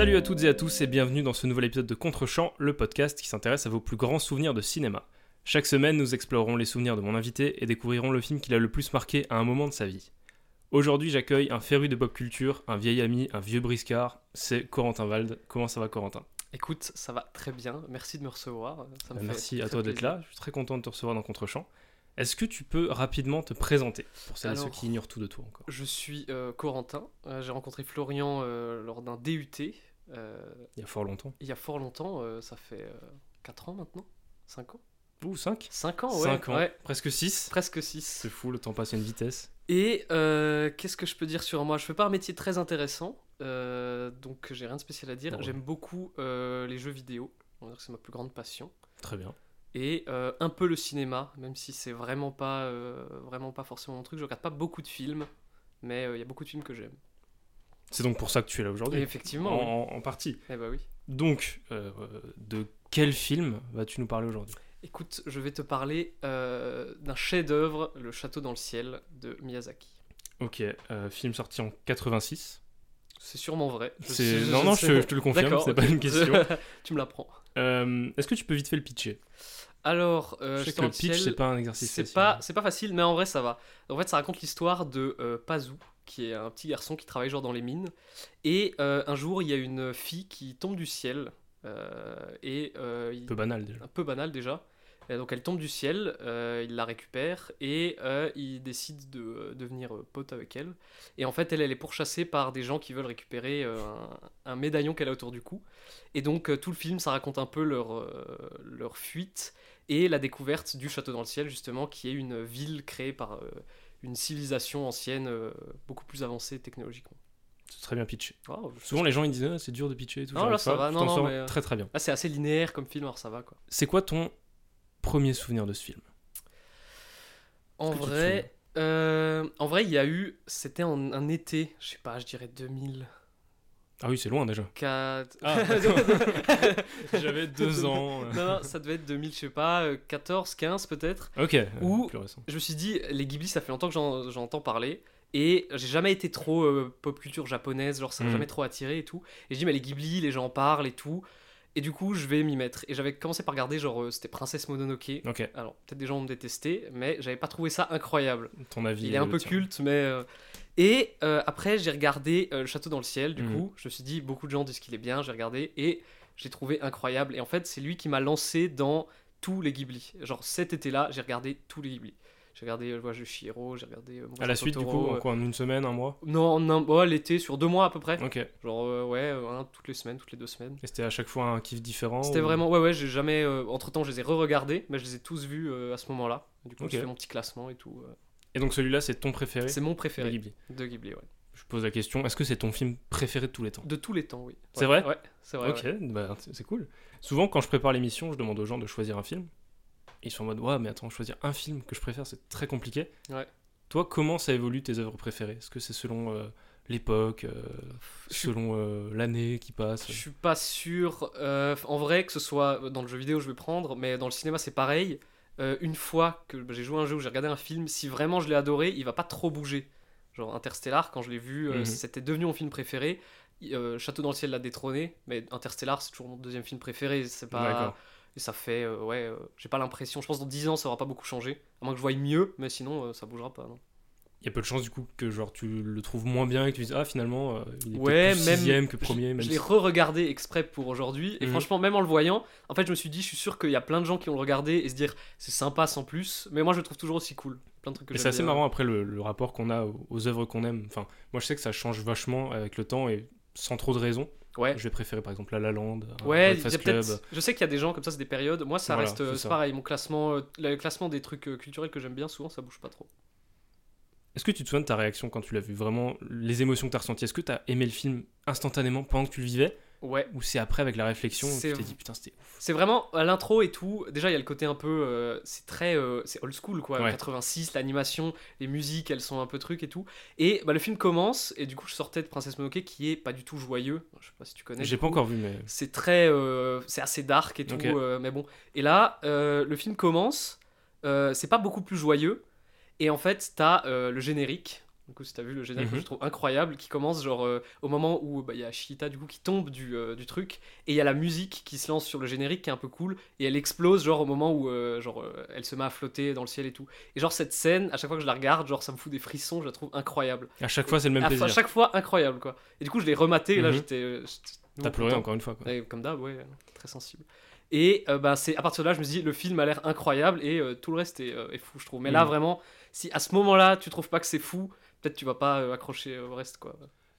Salut à toutes et à tous et bienvenue dans ce nouvel épisode de Contre-champ, le podcast qui s'intéresse à vos plus grands souvenirs de cinéma. Chaque semaine, nous explorerons les souvenirs de mon invité et découvrirons le film qui l'a le plus marqué à un moment de sa vie. Aujourd'hui, j'accueille un féru de pop culture, un vieil ami, un vieux briscard, c'est Corentin Wald. Comment ça va Corentin? Écoute, ça va très bien, merci de me recevoir. Ça me fait Merci à toi d'être là, je suis très content de te recevoir dans Contre-champ. Est-ce que tu peux rapidement te présenter pour celles et ceux qui ignorent tout de toi encore? Je suis euh, Corentin, Euh, j'ai rencontré Florian euh, lors d'un DUT Il y a fort longtemps. il y a fort longtemps, euh, ça fait 4 ans maintenant? 5 ans? Ouh, 5 5 ans, ouais. 5 ans, ouais. presque 6. Presque 6. C'est fou, le temps passe à une vitesse. Et euh, qu'est-ce que je peux dire sur moi? Je fais pas un métier très intéressant, euh, donc j'ai rien de spécial à dire. Ouais. J'aime beaucoup euh, les jeux vidéo, on va dire que c'est ma plus grande passion. Très bien. et euh, un peu le cinéma, même si c'est vraiment pas, euh, vraiment pas forcément mon truc. Je regarde pas beaucoup de films, mais euh, il y a beaucoup de films que j'aime. C'est donc pour ça que tu es là aujourd'hui. effectivement, oui. En, partie. Eh bah oui. Donc, euh, de quel film vas-tu nous parler aujourd'hui? Écoute, je vais te parler euh, d'un chef-d'œuvre, Le Château dans le ciel de Miyazaki. Ok, euh, film sorti en 86. C'est sûrement vrai. Je non, non, je- te le confirme, c'est pas ok. une question. tu me l'apprends. Est-ce que tu peux vite fait le pitcher? Alors, euh, Je sais que le pitch, c'est pas un exercice C'est pas, c'est pas facile, mais en vrai, ça va. En fait, ça raconte l'histoire de euh, Pazou, qui est un petit garçon qui travaille genre dans les mines. Et euh, un jour, il y a une fille qui tombe du ciel. euh, et euh, il- peu banal déjà. un peu banal déjà. Et donc elle tombe du ciel, euh, il la récupère et il décide de devenir pote avec elle. Et en fait, elle, elle est pourchassée par des gens qui veulent récupérer un, un médaillon qu'elle a autour du cou. Et donc tout le film, ça raconte un peu leur, leur fuite et la découverte du château dans le ciel, justement, qui est une ville créée par une civilisation ancienne euh, beaucoup plus avancée technologiquement. C'est très bien pitché. Oh, Souvent, les gens ils disent Ah, c'est dur de pitcher et tout. Non, là, ça pas. va, non, non, mais, euh, Très très bien. Ah, c'est assez linéaire comme film, alors ça va quoi. C'est quoi ton premier souvenir de ce film? En vrai, euh, en vrai, il y a eu, c'était en un été, je sais pas, je dirais 2004. Ah oui, c'est loin déjà. Ah, J'avais deux ans. euh. non, non, ça devait être 2000, je sais pas, euh, 14, 15 peut-être. Ok, euh, Ou- plus récent. Je me suis dit, les Ghibli, ça fait longtemps que j'en entends parler. Et j'ai jamais été trop euh, pop culture japonaise, genre ça m'a Mhm. jamais trop attiré et tout. Et je dis, mais les Ghibli, les gens en parlent et tout. Et du coup, je vais m'y mettre. Et j'avais commencé par regarder, genre, euh, c'était Princesse Mononoke. Ok, Alors, peut-être des gens vont me détester, mais j'avais pas trouvé ça incroyable. ton avis. Il est un peu tien. culte, mais. euh, Et euh, après, j'ai regardé euh, Le Château dans le ciel, du Mhm. coup. Je me suis dit, beaucoup de gens disent qu'il est bien, j'ai regardé, et j'ai trouvé incroyable. Et en fait, c'est lui qui m'a lancé dans tous les Ghibli. Genre, cet été-là, j'ai regardé tous les Ghibli. J'ai regardé euh, Le Voyage de Chihiro, j'ai regardé. euh, À la suite, du coup, en quoi, en une semaine, un mois? Non, en un- ouais, l'été, sur deux mois à peu près. Ok. Et Genre, euh, ouais, toutes les semaines, toutes les deux semaines. c'était à chaque fois un kiff différent C'était ou- vraiment. Ouais, ouais, j'ai jamais. entre temps, je les ai re-regardés, mais je les ai tous vus à ce moment-là. Du coup, j'ai fait mon petit classement et tout. Et donc celui-là, c'est ton préféré C'est mon de préféré Ghibli. de Ghibli, ouais. Je pose la question, est-ce que c'est ton film préféré de tous les temps? De tous les temps, oui. C'est Ouais, vrai? Ouais, c'est vrai. Ok, ouais. bah, c'est cool. Souvent, quand je prépare l'émission, je demande aux gens de choisir un film. Ils sont en mode, ouais, mais attends, choisir un film que je préfère, c'est très compliqué. Ouais. Toi, comment ça évolue tes œuvres préférées? Est-ce que c'est selon euh, l'époque, euh, selon euh, l'année qui passe? Je suis pas sûr. en vrai, que ce soit dans le jeu vidéo, je vais prendre, mais dans le cinéma, c'est pareil. Euh, une fois que j'ai joué à un jeu ou j'ai regardé un film, si vraiment je l'ai adoré, il va pas trop bouger. Genre Interstellar, quand je l'ai vu, euh, Mhm. c'était devenu mon film préféré. Euh, Château dans le ciel l'a détrôné, mais Interstellar, c'est toujours mon deuxième film préféré. C'est pas. Et ça fait, ouais, j'ai pas l'impression. Je pense que dans 10 ans, ça aura pas beaucoup changé. À moins que je voie mieux, mais sinon, ça bougera pas. Non. Il y a peu de chances, du coup, que genre, tu le trouves moins bien et que tu dises, ah, finalement, euh, il est Ouais, plus même- sixième que premier. même Je l'ai re-regardé exprès pour aujourd'hui, et Mhm. franchement, même en le voyant, en fait, je me suis dit, je suis sûr qu'il y a plein de gens qui ont le regardé et se dire, c'est sympa sans plus, mais moi, je le trouve toujours aussi cool. Plein de trucs que Et j'aime c'est assez bien. marrant après le, le rapport qu'on a aux, aux œuvres qu'on aime. Enfin, moi je sais que ça change vachement avec le temps et sans trop de raison. Ouais. Je vais préférer par exemple La La Land, euh, Ouais, Club. Je sais qu'il y a des gens comme ça, c'est des périodes. Moi, ça Voilà, reste euh, c'est pareil. Mon classement, le classement des trucs culturels que j'aime bien, souvent, ça bouge pas trop. Est-ce que tu te souviens de ta réaction quand tu l'as vu Vraiment, les émotions que tu as ressenties? Est-ce que tu as aimé le film instantanément pendant que tu le vivais? Ouais. Ou c'est après avec la réflexion où C'est tu t'es dit putain, c'était ouf C'est vraiment à l'intro et tout. Déjà, il y a le côté un peu. euh, c'est très. euh, c'est old school quoi. Ouais. 86, l'animation, les musiques, elles sont un peu trucs et tout. Et bah, le film commence, et du coup, je sortais de Princesse Mononoke qui est pas du tout joyeux. Je sais pas si tu connais. J'ai pas coup. encore vu, mais. C'est très. euh, c'est assez dark et tout. Mais bon. Et là, le film commence. c'est pas beaucoup plus joyeux. Et en fait, t'as euh, le générique. Du coup, si t'as vu le générique, que Mhm. je trouve incroyable, qui commence genre euh, au moment où bah, il y a Shita du coup qui tombe du, euh, du truc, et il y a la musique qui se lance sur le générique qui est un peu cool, et elle explose genre au moment où euh, genre elle se met à flotter dans le ciel et tout. Et genre cette scène, à chaque fois que je la regarde, genre ça me fout des frissons, je la trouve incroyable. À chaque fois, c'est le même à, plaisir. à chaque fois incroyable quoi. Et du coup, je l'ai rematé, et là Mhm. j'étais. j'étais T'as pleuré encore une fois. Quoi. Comme d'hab, ouais, très sensible. Et euh, bah, c'est à partir de là, je me suis dit, le film a l'air incroyable et euh, tout le reste est, euh, est fou, je trouve. Mais là, Mhm. vraiment, si à ce moment-là, tu trouves pas que c'est fou, peut-être tu vas pas euh, accrocher au reste, quoi.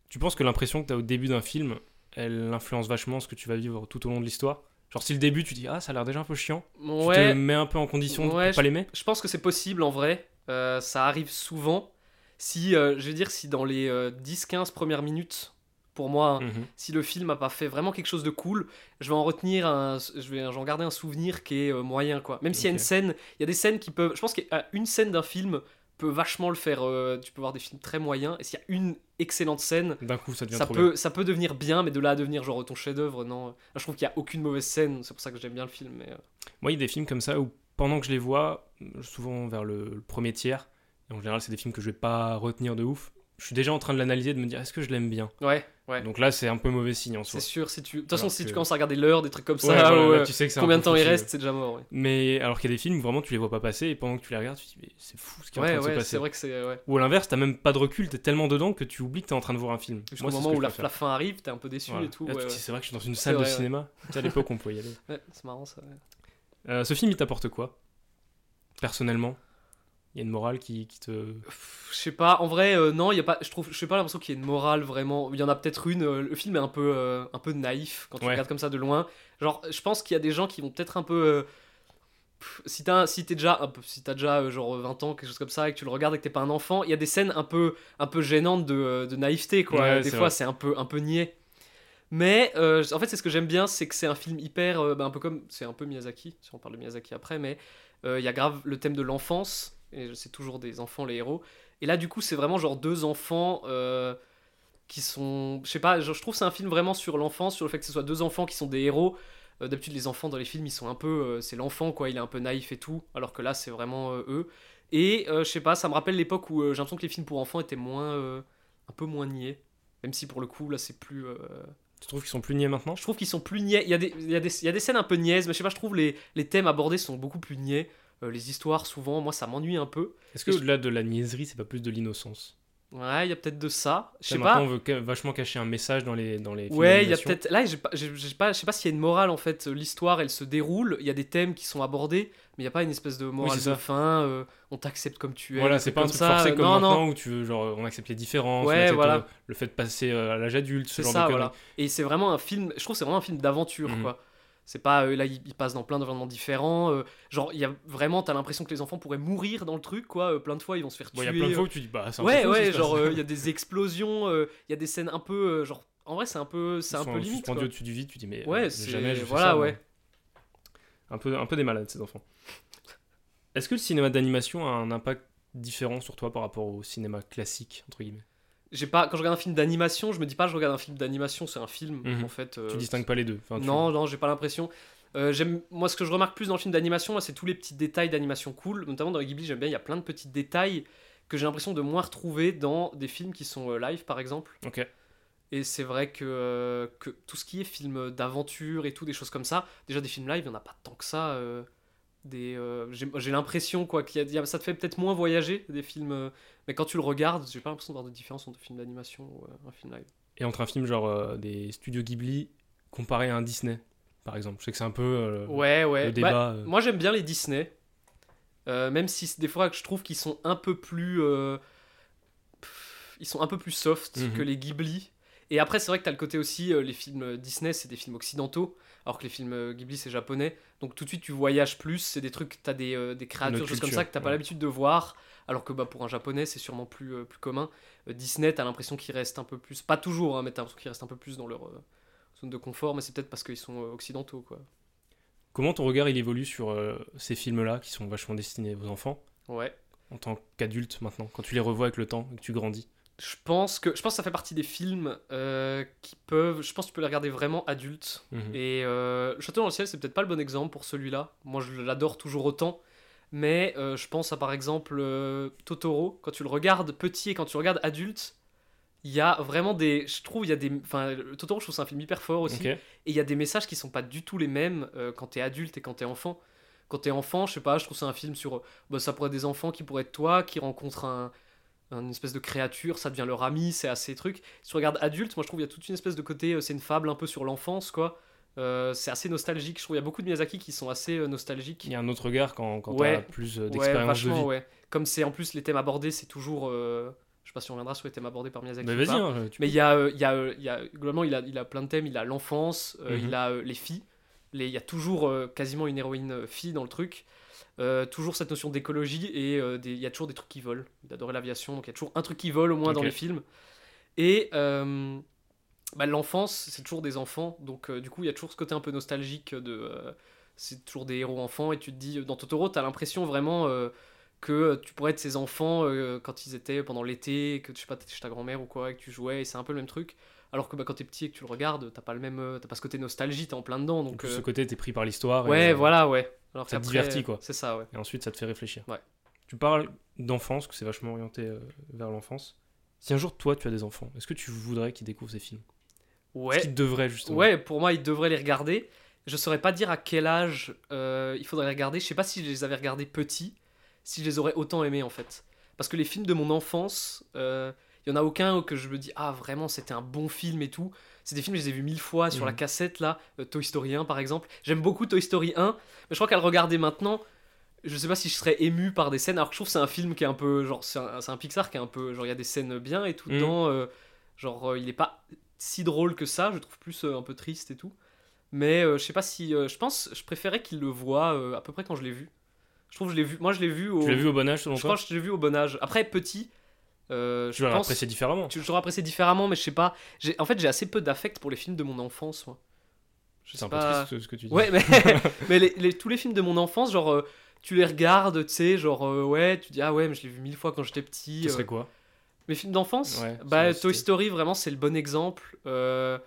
Tu penses que l'impression que tu as au début d'un film, elle influence vachement ce que tu vas vivre tout au long de l'histoire? Genre si le début tu dis ah ça a l'air déjà un peu chiant, tu te Ouais, mets un peu en condition de Ouais, pas l'aimer? je pense que c'est possible en vrai. Euh, ça arrive souvent. Si, euh, je vais dire, si dans les euh, 10-15 premières minutes, pour moi, hein, Mhm. si le film a pas fait vraiment quelque chose de cool, je vais en retenir un, je vais j'en garder un souvenir qui est euh, moyen quoi. Même s'il y a une scène, il y a des scènes qui peuvent, je pense qu'une scène d'un film peut vachement le faire. euh, tu peux voir des films très moyens et s'il y a une excellente scène, D'un coup ça devient ça trop peut, ça peut devenir bien, mais de là à devenir genre ton chef-d'œuvre, non. Là, je trouve qu'il y a aucune mauvaise scène, c'est pour ça que j'aime bien le film. Mais, euh, Moi, il y a des films comme ça où, pendant que je les vois, souvent vers le, le premier tiers, et en général, c'est des films que je vais pas retenir de ouf, je suis déjà en train de l'analyser, de me dire est-ce que je l'aime bien? Ouais, ouais. Donc là, c'est un peu mauvais signe en C'est soi. sûr, si tu. De toute façon, Alors si que- tu commences à regarder l'heure, des trucs comme ça, Ouais, voilà, ou, là, euh, tu sais que c'est combien de temps il reste, c'est déjà mort. Ouais, Mais alors qu'il y a des films où vraiment tu les vois pas passer, et pendant que tu les regardes, tu te dis mais c'est fou ce qui est en train de se passer. c'est vrai que c'est. Ou à l'inverse, t'as même pas de recul, t'es tellement dedans que tu oublies que t'es en train de voir un film. Jusqu'au c'est moment où la, fin arrive, t'es un peu déçu Voilà. et tout. C'est vrai que je suis dans une C'est salle de cinéma. À l'époque, on pouvait y aller. Ouais, c'est marrant ça. Euh, ce film, il t'apporte quoi? Personnellement? Il y a une morale qui, qui te. Je sais pas, en vrai, euh, non, il y a pas. Je trouve, je sais pas l'impression qu'il y ait une morale vraiment. Il y en a peut-être une. euh, le film est un peu, euh, un peu naïf quand tu Ouais. regardes comme ça de loin. Genre, je pense qu'il y a des gens qui vont peut-être un peu. pff, si t'as si t'es déjà un peu si t'as déjà genre 20 ans quelque chose comme ça et que tu le regardes et que t'es pas un enfant il y a des scènes un peu un peu gênantes de, de naïveté quoi Ouais, des fois c'est un peu un peu niais mais euh, en fait c'est ce que j'aime bien c'est que c'est un film hyper euh, bah, un peu comme c'est un peu Miyazaki si on parle de Miyazaki après mais euh, il y a grave le thème de l'enfance et c'est toujours des enfants les héros et là du coup c'est vraiment genre deux enfants euh, qui sont je sais pas genre, je trouve que c'est un film vraiment sur l'enfance sur le fait que ce soit deux enfants qui sont des héros euh, D'habitude, les enfants dans les films, ils sont un peu. euh, c'est l'enfant, quoi, il est un peu naïf et tout, alors que là, c'est vraiment eux. Et je sais pas, ça me rappelle l'époque où j'ai l'impression que les films pour enfants étaient moins. un peu moins niais. Même si pour le coup, là, c'est plus. Tu trouves qu'ils sont plus niais maintenant? Je trouve qu'ils sont plus niais. Il y, a des, il, y a des, il y a des scènes un peu niaises, mais je sais pas, je trouve les, les thèmes abordés sont beaucoup plus niais. Euh, les histoires, souvent, moi, ça m'ennuie un peu. Est-ce que je- au-delà de la niaiserie, c'est pas plus de l'innocence? Ouais, il y a peut-être de ça. Je sais, pas. on veut ca- vachement cacher un message dans les, dans les films Ouais, il y a peut-être. Là, j'ai pas, pas, je sais pas s'il y a une morale en fait. L'histoire, elle se déroule. Il y a des thèmes qui sont abordés, mais il y a pas une espèce de morale de fin. euh, on t'accepte comme tu es. Voilà, c'est pas un truc ça. forcé comme non, maintenant non. où tu veux, genre, on accepte les différences, Ouais, on voilà. euh, le fait de passer euh, à l'âge adulte, ce genre ça, de voilà. Et c'est vraiment un film. Je trouve que c'est vraiment un film d'aventure, Mhm. quoi. C'est pas euh, là, il, il passe dans plein d'environnements différents. euh, genre, il y a vraiment, t'as l'impression que les enfants pourraient mourir dans le truc, quoi. euh, plein de fois, ils vont se faire tuer. il y a plein de euh, fois où tu dis, bah, c'est un Ouais, ouais, genre il y a des explosions, il y a des scènes un peu genre en vrai c'est un peu c'est Ils un peu limite quoi. au-dessus du vide, tu dis, mais Ouais, c'est jamais je voilà ça, ouais. Un peu, un peu des malades, ces enfants. Est-ce que le cinéma d'animation a un impact différent sur toi par rapport au cinéma classique, entre guillemets? J'ai pas quand je regarde un film d'animation, je me dis pas je regarde un film d'animation, c'est un film Mhm. en fait. euh, Tu distingues pas les deux Enfin, tu- Non, non, j'ai pas l'impression. Euh, j'aime moi ce que je remarque plus dans le film d'animation, c'est tous les petits détails d'animation cool, notamment dans les Ghibli, j'aime bien, il y a plein de petits détails que j'ai l'impression de moins retrouver dans des films qui sont euh, live par exemple. Ok. Et c'est vrai que, euh, que tout ce qui est film d'aventure et tout, des choses comme ça, déjà des films live, il n'y en a pas tant que ça. Euh, des, euh, j'ai, l'impression quoi qu'il y a, ça te fait peut-être moins voyager des films, euh, mais quand tu le regardes, j'ai pas l'impression de voir de différence entre un film d'animation ou euh, un film live. Et entre un film genre des studios Ghibli comparé à un Disney, par exemple Je sais que c'est un peu Ouais, ouais. le Bah, débat. moi j'aime bien les Disney, même si des fois que je trouve qu'ils sont un peu plus, pff, ils sont un peu plus soft Mhm. que les Ghibli. Et après c'est vrai que t'as le côté aussi, les films Disney c'est des films occidentaux, alors que les films euh, Ghibli c'est japonais. Donc tout de suite tu voyages plus, c'est des trucs, t'as des, euh, des créatures, choses comme ça que t'as pas l'habitude de voir. Alors que bah, pour un japonais c'est sûrement plus, euh, plus commun. Euh, Disney t'as l'impression qu'ils restent un peu plus, pas toujours, hein, mais t'as l'impression qu'ils restent un peu plus dans leur zone de confort, mais c'est peut-être parce qu'ils sont occidentaux quoi. Comment ton regard il évolue sur ces films-là qui sont vachement destinés aux enfants? Ouais. en tant qu'adulte maintenant, quand tu les revois avec le temps et que tu grandis? Je pense que je pense que ça fait partie des films euh, qui peuvent. Je pense que tu peux les regarder vraiment adultes. Mhm. Et euh, Le Château dans le ciel, c'est peut-être pas le bon exemple pour celui-là. Moi, je l'adore toujours autant. Mais euh, je pense à par exemple euh, Totoro, quand tu le regardes petit et quand tu le regardes adulte, il y a vraiment des. Je trouve, il y a des. Enfin, Totoro, je trouve c'est un film hyper fort aussi. Et il y a des messages qui sont pas du tout les mêmes quand t'es adulte et quand t'es enfant. Quand t'es enfant, je sais pas, je trouve c'est un film sur. Bah, ça pourrait être des enfants qui pourraient être toi, qui rencontrent un, une espèce de créature, ça devient leur ami, c'est assez truc. Si tu regardes adulte, moi je trouve il y a toute une espèce de côté, euh, c'est une fable un peu sur l'enfance, quoi. Euh, c'est assez nostalgique, je trouve. Il y a beaucoup de Miyazaki qui sont assez euh, nostalgiques. Il y a un autre regard quand, quand Ouais. t'as plus Ouais, d'expérience de vie. ouais. Comme c'est en plus les thèmes abordés, c'est toujours. euh, Je sais pas si on reviendra sur les thèmes abordés par Miyazaki. Mais vas-y, hein, tu Mais il y a, il y a, il y a, globalement, il a, il a plein de thèmes. Il a l'enfance, euh, Mhm. il a les filles. Les- Il y a toujours quasiment une héroïne fille dans le truc. Euh, toujours cette notion d'écologie et euh, il y a toujours des trucs qui volent. Il adorait l'aviation, donc il y a toujours un truc qui vole au moins dans les films. Et euh, bah, l'enfance, c'est toujours des enfants, donc du coup il y a toujours ce côté un peu nostalgique de. c'est toujours des héros enfants et tu te dis dans Totoro, t'as l'impression vraiment que tu pourrais être ces enfants quand ils étaient pendant l'été, que tu sais pas, t'étais chez ta grand-mère ou quoi, et que tu jouais, et c'est un peu le même truc. Alors que bah, quand t'es petit et que tu le regardes, t'as pas le même, t'as pas ce côté nostalgie, t'es en plein dedans. Donc ce côté, t'es pris par l'histoire. ouais, voilà, ouais. Alors ça te divertit, quoi. C'est ça, ouais. Et ensuite, ça te fait réfléchir. Ouais. Tu parles d'enfance, que c'est vachement orienté euh, vers l'enfance. Si un jour, toi, tu as des enfants, est-ce que tu voudrais qu'ils découvrent ces films? Est-ce Ouais. qu'ils devraient, justement? Ouais, pour moi, ils devraient les regarder. Je saurais pas dire à quel âge euh, il faudrait les regarder. Je sais pas si je les avais regardés petits, si je les aurais autant aimés en fait. Parce que les films de mon enfance, euh, il y en a aucun que je me dis ah vraiment c'était un bon film et tout. C'est des films que je les ai vus mille fois sur la Mhm. cassette là, euh, Toy Story 1 par exemple. J'aime beaucoup Toy Story 1, mais je crois qu'à le regarder maintenant, je sais pas si je serais ému par des scènes. Alors que je trouve que c'est un film qui est un peu genre c'est un, Pixar qui est un peu genre il y a des scènes bien et tout Mhm. dedans. euh, genre euh, il est pas si drôle que ça, je trouve plus euh, un peu triste et tout. Mais euh, je sais pas si. je pense. Je préférais qu'il le voit à peu près quand je l'ai vu. Je trouve que je l'ai vu. Moi, je l'ai vu au. Tu l'as vu au bon âge, selon Je toi? crois que je l'ai vu au bon âge. Après, petit. Euh, Tu pense. l'apprécier différemment. Tu j'aurais apprécié différemment, mais je sais pas. En fait, j'ai assez peu d'affect pour les films de mon enfance. moi. Je C'est sais un peu pas. triste ce que tu dis. Ouais, mais, mais les, les- tous les films de mon enfance, genre, euh, tu les regardes, tu sais, genre, euh, ouais, tu dis, ah ouais, mais je l'ai vu mille fois quand j'étais petit. Ce euh. serait quoi? Mes films d'enfance? Ouais, Bah, Toy. Story, vraiment, c'est le bon exemple. Euh,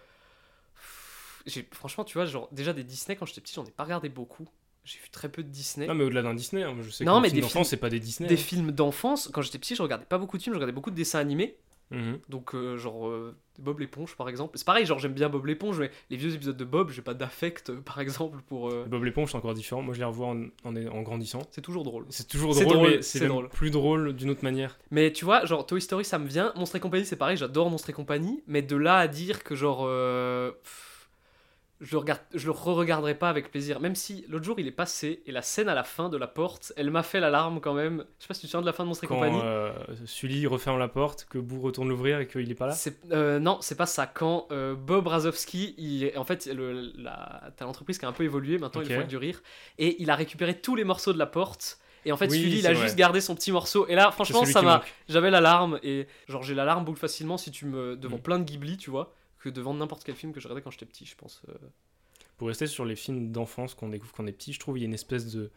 Franchement, tu vois, genre, déjà des Disney, quand j'étais petit, j'en ai pas regardé beaucoup. J'ai vu très peu de Disney. Non, mais au-delà d'un Disney, hein, je sais Non, que mais les films d'enfance, c'est pas des Disney. Des hein. films d'enfance, quand j'étais petit, je regardais pas beaucoup de films, je regardais beaucoup de dessins animés. Mhm. Donc, euh, genre, euh, Bob l'éponge, par exemple. C'est pareil, genre, j'aime bien Bob l'éponge, mais les vieux épisodes de Bob, j'ai pas d'affect, euh, par exemple, pour. Bob l'éponge, c'est encore différent. Moi, je les revois en, en, en grandissant. C'est toujours drôle. C'est toujours drôle, drôle, mais c'est plus drôle d'une autre manière. Mais tu vois, genre Toy Story, ça me vient. Monstre et compagnie, c'est pareil, j'adore Monstre et compagnie. Mais de là à dire que genre. pff, je le, regarde, je le re-regarderai pas avec plaisir. Même si l'autre jour il est passé et la scène à la fin de la porte, elle m'a fait l'alarme quand même. Je sais pas si tu te souviens de la fin de Monstre et Quand compagnie. euh, Sully referme la porte, que Boo retourne l'ouvrir et qu'il est pas là. C'est- euh, non, c'est pas ça. Quand euh, Bob Razowski, il, en fait, le, la, t'as l'entreprise qui a un peu évolué, maintenant il faut du rire, et il a récupéré tous les morceaux de la porte. Et en fait, Oui, Sully, il a vrai. juste gardé son petit morceau. Et là, franchement, ça m'a. J'avais l'alarme et genre j'ai l'alarme boule facilement si tu me devant Mm. plein de Ghibli, tu vois, que devant n'importe quel film que je regardais quand j'étais petit, je pense. euh. Pour rester sur les films d'enfance qu'on découvre quand on est petit, je trouve qu'il y a une espèce de,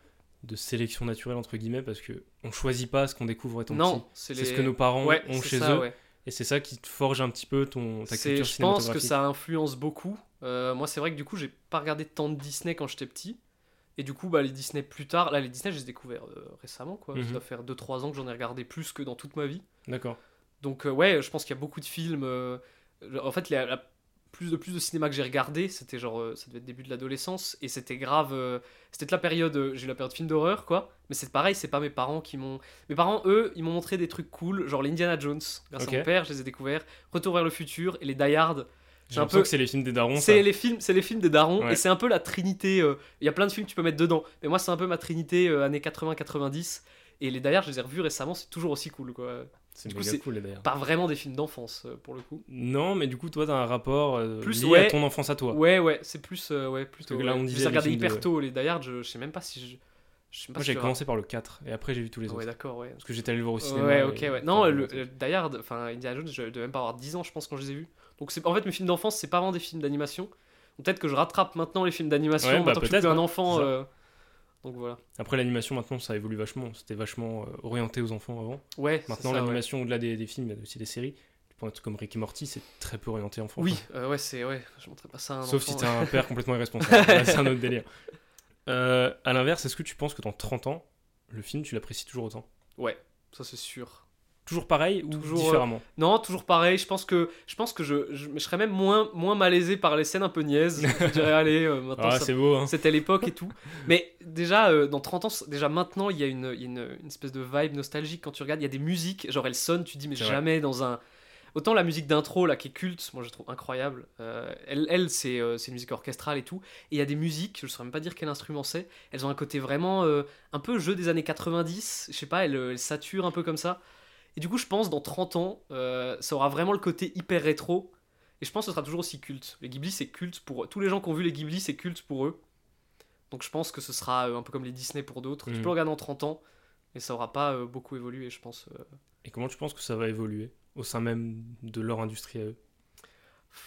de sélection naturelle, entre guillemets, parce que on choisit pas ce qu'on découvre étant petit. Non, c'est C'est les... ce que nos parents ouais, ont chez ça, eux, ouais. et c'est ça qui te forge un petit peu ton, ta culture Je pense que ça influence beaucoup. Euh, moi, c'est vrai que du coup, j'ai pas regardé tant de Disney quand j'étais petit. Et du coup, bah, les Disney plus tard, là, les Disney, je les ai découverts euh, récemment, quoi. Ça Mhm. doit faire 2-3 ans que j'en ai regardé plus que dans toute ma vie. D'accord. Donc, euh, ouais, je pense qu'il y a beaucoup de films. En fait, la, la- plus de plus de cinéma que j'ai regardé, c'était genre, euh, ça devait être début de l'adolescence, et c'était grave. euh, c'était la période, euh, j'ai eu la période film d'horreur, quoi. Mais c'est pareil, c'est pas mes parents qui m'ont. Mes parents, eux, ils m'ont montré des trucs cool, genre les Indiana Jones, grâce à mon père, je les ai découverts. Retour vers le futur et les Die Hard. J'ai C'est un l'impression peu- que c'est les films des darons. C'est les films, c'est les films des darons Ouais. et c'est un peu la trinité. Il y a plein de films que tu peux mettre dedans, mais moi c'est un peu ma trinité années 80-90. Et les d'ailleurs, je les ai revus récemment, c'est toujours aussi cool quoi. C'est cool, les d'ailleurs. Pas vraiment des films d'enfance euh, pour le coup. Non, mais du coup, toi, t'as un rapport euh, Plus, lié ouais. à ton enfance à toi. Ouais, ouais, c'est plus, euh, ouais, plutôt. que là, ouais. on je disait les ai regardés films de- hyper tôt les Die Hard, je, je sais même pas si je. Je sais pas Moi, si j'ai je- commencé par le 4, et après, j'ai vu tous les Ah autres. ouais, d'accord, ouais. Parce que j'étais allé le voir au cinéma. Ouais, ok, ouais. Non, le, le Die Hard, enfin Indiana Jones, je devais même pas avoir 10 ans, je pense, quand je les ai vus. Donc, c'est en fait, mes films d'enfance, c'est pas vraiment des films d'animation. Peut-être que je rattrape maintenant les films d'animation, Ouais, bah, maintenant que je suis un ouais, enfant. euh, Donc voilà. Après, l'animation, maintenant, ça évolue vachement. C'était vachement euh, orienté aux enfants avant. Ouais, Maintenant, ouais. l'animation, au-delà des, des films, il y a aussi des séries. Prends un truc comme Rick et Morty, c'est très peu orienté enfant. Oui, euh, ouais, c'est ouais, je montrerai pas ça à un Sauf si enfant. t'es un père complètement irresponsable. C'est un autre délire. Euh, à l'inverse, est-ce que tu penses que dans 30 ans, le film, tu l'apprécies toujours autant? Ouais, ça c'est sûr. Toujours pareil ou Toujours, euh, différemment Non, toujours pareil. Je pense que je pense que je, je, je serais même moins moins malaisé par les scènes un peu niaises. je dirais allez, euh, maintenant Ah, c'est beau, hein. c'était l'époque et tout. Mais déjà euh, dans 30 ans, déjà maintenant, il y a une il y a une, une espèce de vibe nostalgique quand tu regardes, il y a des musiques, genre elles sonnent, tu dis mais vrai. jamais dans un Autant la musique d'intro là qui est culte, moi je trouve incroyable. Elle, elle c'est une musique orchestrale et tout. Et il y a des musiques, je ne saurais même pas dire quel instrument c'est. Elles ont un côté vraiment un peu jeu des années 90. Je sais pas, elles, elles saturent un peu comme ça. Et du coup, je pense dans 30 ans, euh, ça aura vraiment le côté hyper rétro. Et je pense que ce sera toujours aussi culte. Les Ghibli, c'est culte pour tous les gens qui ont vu les Ghibli, c'est culte pour eux. Donc je pense que ce sera euh, un peu comme les Disney pour d'autres. Tu Mhm. peux le regarder dans 30 ans, et ça aura pas euh, beaucoup évolué, je pense. Et comment tu penses que ça va évoluer au sein même de leur industrie à eux?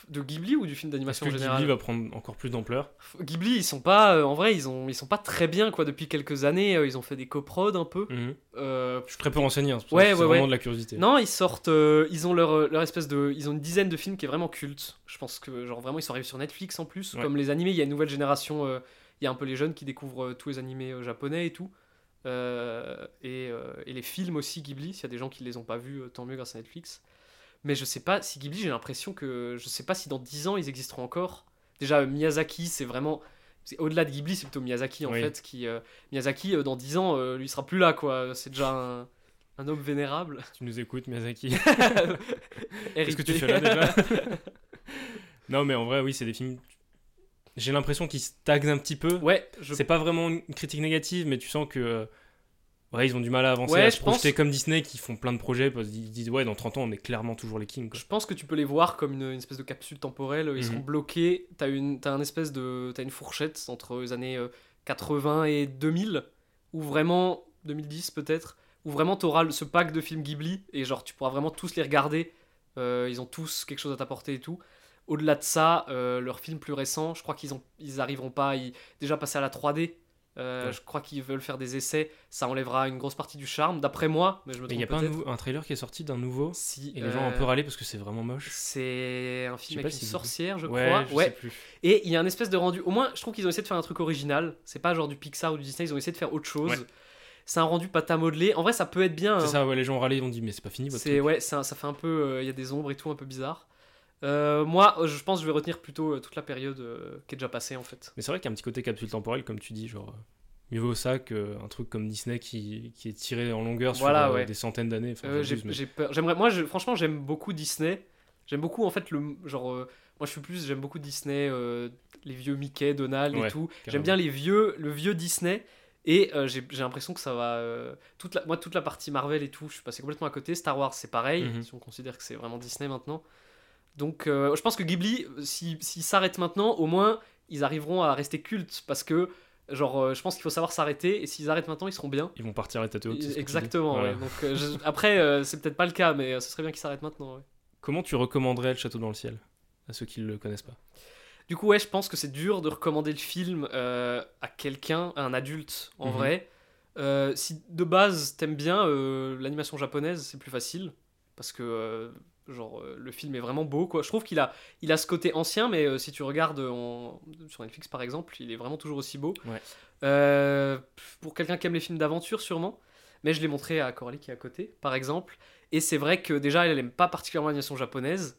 De Ghibli ou du film d'animation en général Ghibli va prendre encore plus d'ampleur Ghibli, ils sont pas, euh, en vrai, ils ont, ils sont pas très bien quoi depuis quelques années. euh, ils ont fait des coprods un peu. Mhm. Euh, Je suis très peu renseigné, hein, c'est Ouais, ouais, vraiment ouais. de la curiosité. non, ils sortent, ils ont leur, leur espèce de, ils ont une dizaine de films qui est vraiment culte. Je pense que genre vraiment ils sont arrivés sur Netflix en plus. Comme les animés, il y a une nouvelle génération. Il y a un peu les jeunes qui découvrent tous les animés japonais et tout. Et, et les films aussi Ghibli. S'il y a des gens qui les ont pas vus, tant mieux grâce à Netflix. Mais je sais pas si Ghibli, j'ai l'impression que je sais pas si dans 10 ans ils existeront encore. Déjà euh, Miyazaki, c'est vraiment au-delà de Ghibli, c'est plutôt Miyazaki en Oui. fait qui euh, Miyazaki euh, dans 10 ans, euh, lui sera plus là quoi. C'est déjà un, un homme vénérable. Tu nous écoutes, Miyazaki Qu'est-ce que tu fais là, déjà Non, mais en vrai, oui, c'est des films. J'ai l'impression qu'ils stagnent un petit peu. Ouais, je C'est pas vraiment une critique négative, mais tu sens que. Euh, Ouais, ils ont du mal à avancer, Ouais, à je projeter pense- comme Disney qui font plein de projets parce qu'ils disent ouais dans 30 ans on est clairement toujours les kings quoi. Je pense que tu peux les voir comme une, une espèce de capsule temporelle. Ils Mhm. seront bloqués. T'as une, un espèce de, t'as une fourchette entre les années euh, 80 et 2000, ou vraiment 2010 peut-être, où vraiment t'auras ce pack de films Ghibli et genre tu pourras vraiment tous les regarder. Euh, ils ont tous quelque chose à t'apporter et tout. Au-delà de ça, euh, leurs films plus récents, je crois qu'ils ont, ils arriveront pas à y- déjà passer à la 3D. Euh, Ouais. Je crois qu'ils veulent faire des essais. Ça enlèvera une grosse partie du charme, d'après moi. Mais je me Mais il y a pas un, trailer qui est sorti d'un nouveau Si, et les gens ont un euh, peu râlé parce que c'est vraiment moche. c'est un film avec si une sorcière, je ouais, crois. je ouais. sais plus. Et il y a un espèce de rendu. Au moins, je trouve qu'ils ont essayé de faire un truc original. C'est pas genre du Pixar ou du Disney. Ils ont essayé de faire autre chose. C'est un rendu pâte à modeler. En vrai, ça peut être bien. C'est hein. ça, ouais, les gens ont râlé, ils ont dit mais c'est pas fini votre C'est truc. ouais, ça, ça fait un peu. euh, Il y a des ombres et tout, un peu bizarre. Euh, moi, euh, je pense que je vais retenir plutôt euh, toute la période qui est déjà passée en fait. Mais c'est vrai qu'il y a un petit côté capsule temporelle comme tu dis, genre mieux vaut ça qu'un truc comme Disney qui, qui est tiré en longueur Voilà, sur ouais. des centaines d'années. Enfin, Euh, mais-. Moi, je- franchement, j'aime beaucoup Disney. J'aime beaucoup en fait le genre. euh, moi, je suis plus. J'aime beaucoup Disney, euh, les vieux Mickey, Donald et tout. J'aime bien les vieux, le vieux Disney. Et j'ai l'impression que ça va. toute la, moi, toute la partie Marvel et tout, je suis passé complètement à côté. Star Wars, c'est pareil, Mhm. si on considère que c'est vraiment Disney maintenant. Donc, euh, je pense que Ghibli, si- s'ils s'arrêtent maintenant, au moins, ils arriveront à rester cultes. Parce que, genre, euh, je pense qu'il faut savoir s'arrêter. Et s'ils arrêtent maintenant, ils seront bien. Ils vont partir à tête haute. Exactement, ouais. Donc, euh, je- après, c'est peut-être pas le cas, mais ce serait bien qu'ils s'arrêtent maintenant. ouais. Comment tu recommanderais Le Château dans le ciel à ceux qui ne le connaissent pas? Du coup, ouais, je pense que c'est dur de recommander le film à quelqu'un, à un adulte, en Mhm. vrai. Si de base t'aimes bien l'animation japonaise, c'est plus facile parce que genre euh, le film est vraiment beau quoi. Je trouve qu'il a il a ce côté ancien, mais euh, si tu regardes en- sur Netflix par exemple, il est vraiment toujours aussi beau. Ouais. Euh, pour quelqu'un qui aime les films d'aventure sûrement. Mais je l'ai montré à Coralie qui est à côté, par exemple. Et c'est vrai que déjà, elle aime pas particulièrement l'animation japonaise.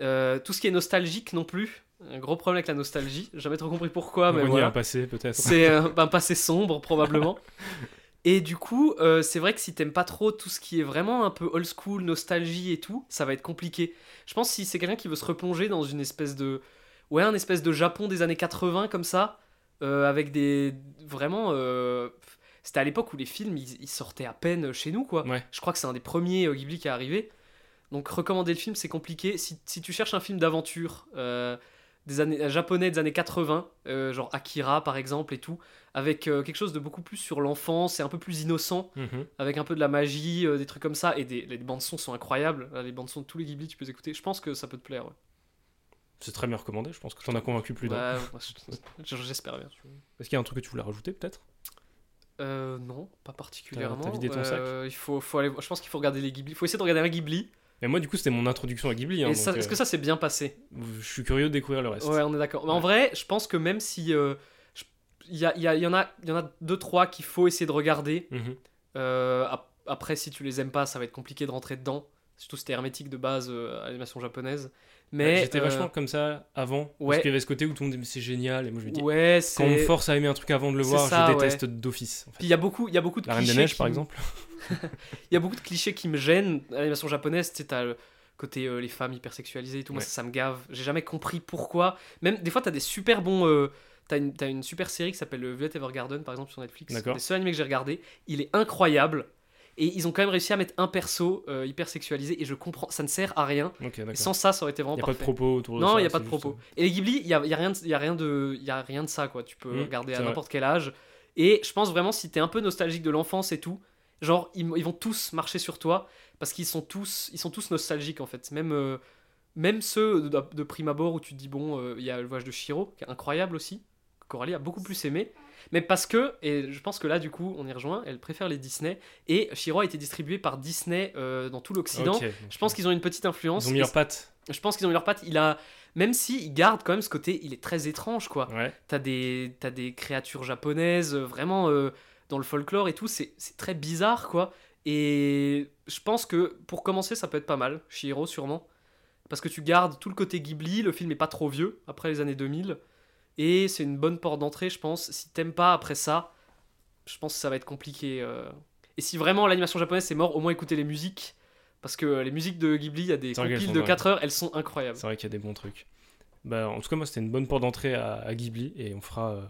Tout ce qui est nostalgique non plus. Un gros problème avec la nostalgie. J'ai jamais trop compris pourquoi, mais On y a voilà. un passé peut-être. C'est un, un passé sombre, probablement. Et du coup, euh, c'est vrai que si t'aimes pas trop tout ce qui est vraiment un peu old school, nostalgie et tout, ça va être compliqué. Je pense que si c'est quelqu'un qui veut se replonger dans une espèce de. Ouais, un espèce de Japon des années 80 comme ça, euh, avec des. Vraiment. euh, C'était à l'époque où les films ils, ils sortaient à peine chez nous, quoi. Ouais. Je crois que c'est un des premiers Ghibli qui est arrivé. Donc recommander le film, c'est compliqué. Si, si tu cherches un film d'aventure des années euh, japonais des années 80, euh, genre Akira par exemple et tout, avec euh, quelque chose de beaucoup plus sur l'enfance et un peu plus innocent, Mhm. avec un peu de la magie, euh, des trucs comme ça, et des, les bandes son sont incroyables. Les bandes son de tous les Ghibli, tu peux les écouter. Je pense que ça peut te plaire. Ouais. C'est très bien recommandé, je pense que tu en as convaincu plus d'un. J'espère bien. Est-ce qu'il y a un truc que tu voulais rajouter peut-être? Euh, non, pas particulièrement. T'as- vidé ton sac? Il faut, faut aller, je pense qu'il faut regarder les Ghibli. Il faut essayer de regarder un Ghibli. Mais moi du coup c'était mon introduction à Ghibli. hein, Est-ce euh, que ça s'est bien passé Je suis curieux de découvrir le reste. Ouais, on est d'accord. Mais en Ouais. vrai, je pense que même si. euh, je- il y, a- il y a- il y en a, il y en a deux trois qu'il faut essayer de regarder. Mhm. Euh, ap- après, si tu les aimes pas, ça va être compliqué de rentrer dedans. Surtout si t'es hermétique de base euh, à l'animation japonaise. Mais J'étais euh, vachement comme ça avant. ouais. Parce qu'il y avait ce côté où tout le monde dit mais c'est génial. Et moi je me dis, ouais, quand on me c'est. force à aimer un truc avant de le c'est voir, ça, je ouais. déteste d'office. en fait. Puis il y a beaucoup, il y a beaucoup de La Reine des clichés Neiges qui par exemple. Il y a beaucoup de clichés qui me gênent l'animation japonaise. Tu sais, côté euh, les femmes hypersexualisées et tout. Moi, ça, ça me gave. J'ai jamais compris pourquoi. Même des fois, t'as des super bons. euh, T'as une, une super série qui s'appelle le Violet Evergarden, par exemple, sur Netflix. D'accord. Le seul animé que j'ai regardé. Il est incroyable. Et ils ont quand même réussi à mettre un perso euh, hyper sexualisé. Et je comprends, ça ne sert à rien. Sans ça, ça aurait été vraiment Il n'y a pas de propos autour de ça. Non, il n'y a pas de propos. Et les Ghibli, il n'y a, y a, rien de- y a, rien de- y a rien de ça, quoi. Tu peux Mm, regarder à n'importe quel âge. Et je pense vraiment, si t'es un peu nostalgique de l'enfance et tout, genre, ils, ils vont tous marcher sur toi parce qu'ils sont tous, ils sont tous nostalgiques, en fait. Même, euh, même ceux de, de prime abord où tu te dis, bon, euh, il y a le voyage de Shiro, qui est incroyable aussi. Coralie a beaucoup plus aimé. Mais parce que, et je pense que là, du coup, on y rejoint, elle préfère les Disney. Et Shiro a été distribué par Disney euh, dans tout l'Occident. Je pense qu'ils ont une petite influence. Ils ont mis leurs pattes. je pense qu'ils ont mis leurs pattes. Il a, même si il garde quand même ce côté, il est très étrange quoi. Ouais. T'as des, t'as des créatures japonaises euh, vraiment euh, dans le folklore et tout. C'est, c'est très bizarre quoi. Et je pense que pour commencer, ça peut être pas mal. Shihiro sûrement, parce que tu gardes tout le côté Ghibli. Le film est pas trop vieux après les années 2000 et c'est une bonne porte d'entrée, je pense. Si t'aimes pas après ça, je pense que ça va être compliqué. euh. Et si vraiment l'animation japonaise c'est mort, au moins écoutez les musiques. Parce que les musiques de Ghibli, il y a des compiles de vraies. 4 heures, elles sont incroyables. C'est vrai qu'il y a des bons trucs. Bah, en tout cas, moi, c'était une bonne porte d'entrée à, à Ghibli et on fera euh,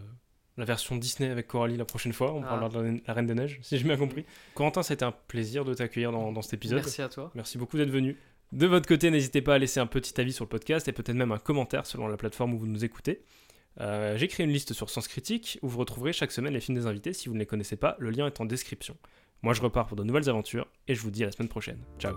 la version Disney avec Coralie la prochaine fois. On Ah. parlera de la, la Reine des Neiges, si j'ai bien compris. Corentin, c'était un plaisir de t'accueillir dans, dans cet épisode. Merci à toi. Merci beaucoup d'être venu. De votre côté, n'hésitez pas à laisser un petit avis sur le podcast et peut-être même un commentaire selon la plateforme où vous nous écoutez. Euh, J'ai créé une liste sur Sens Critique où vous retrouverez chaque semaine les films des invités. Si vous ne les connaissez pas, le lien est en description. Moi, je repars pour de nouvelles aventures et je vous dis à la semaine prochaine. Ciao